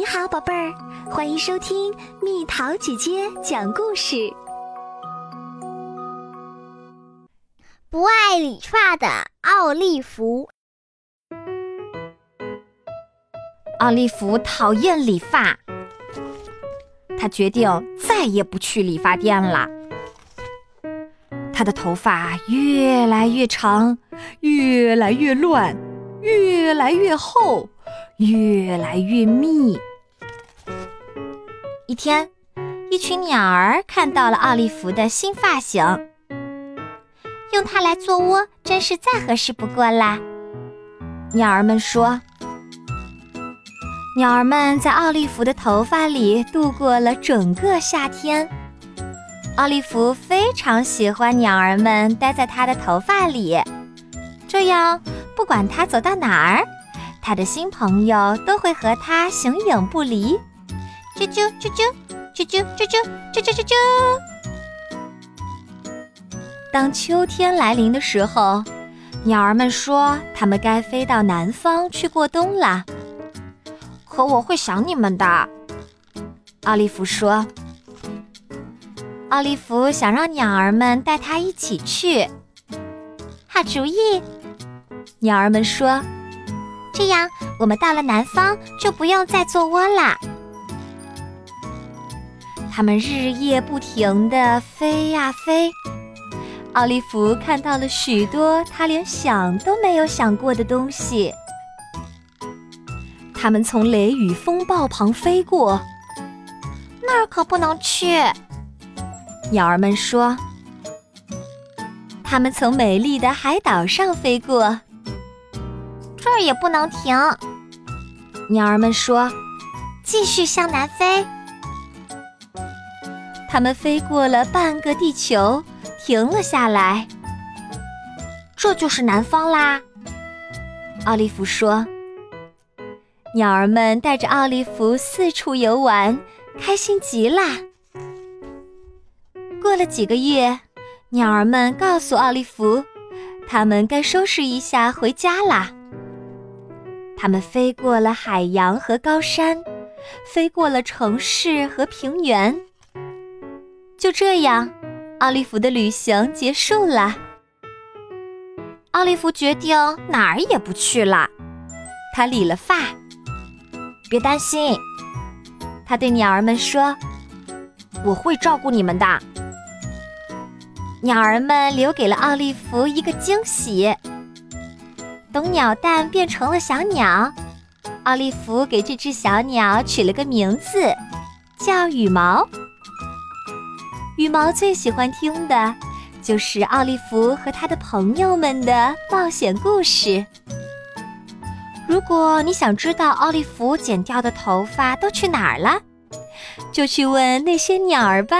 你好，宝贝儿，欢迎收听蜜桃姐姐讲故事。不爱理发的奥利弗，奥利弗讨厌理发，他决定再也不去理发店了。他的头发越来越长，越来越乱，越来越厚，越来越密。一天，一群鸟儿看到了奥利弗的新发型，用它来做窝，真是再合适不过啦。鸟儿们说：“鸟儿们在奥利弗的头发里度过了整个夏天。奥利弗非常喜欢鸟儿们待在他的头发里，这样不管他走到哪儿，他的新朋友都会和他形影不离。”啾啾啾啾啾啾啾啾啾啾啾啾。当秋天来临的时候，鸟儿们说它们该飞到南方去过冬了。可我会想你们的，奥利弗说。奥利弗想让鸟儿们带他一起去。好主意，鸟儿们说。这样，我们到了南方就不用再做窝了。他们日夜不停地飞呀飞，奥利弗看到了许多他连想都没有想过的东西。他们从雷雨风暴旁飞过，那儿可不能去。鸟儿们说。他们从美丽的海岛上飞过，这儿也不能停。鸟儿们说。继续向南飞。他们飞过了半个地球，停了下来。这就是南方啦，奥利弗说。鸟儿们带着奥利弗四处游玩，开心极啦。过了几个月，鸟儿们告诉奥利弗，他们该收拾一下回家啦。他们飞过了海洋和高山，飞过了城市和平原。就这样，奥利弗的旅行结束了。奥利弗决定哪儿也不去了。他理了发。别担心，他对鸟儿们说：“我会照顾你们的。”鸟儿们留给了奥利弗一个惊喜。等鸟蛋变成了小鸟，奥利弗给这只小鸟取了个名字，叫羽毛。羽毛最喜欢听的，就是奥利弗和他的朋友们的冒险故事。如果你想知道奥利弗剪掉的头发都去哪儿了，就去问那些鸟儿吧。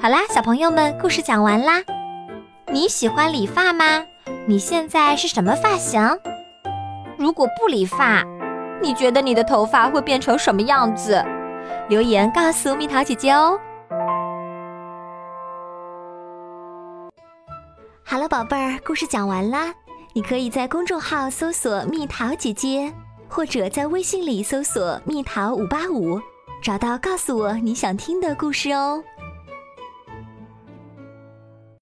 好啦，小朋友们，故事讲完啦。你喜欢理发吗？你现在是什么发型？如果不理发？你觉得你的头发会变成什么样子？留言告诉蜜桃姐姐哦。好了，宝贝儿，故事讲完啦。你可以在公众号搜索“蜜桃姐姐”，或者在微信里搜索“蜜桃五八五”，找到告诉我你想听的故事哦。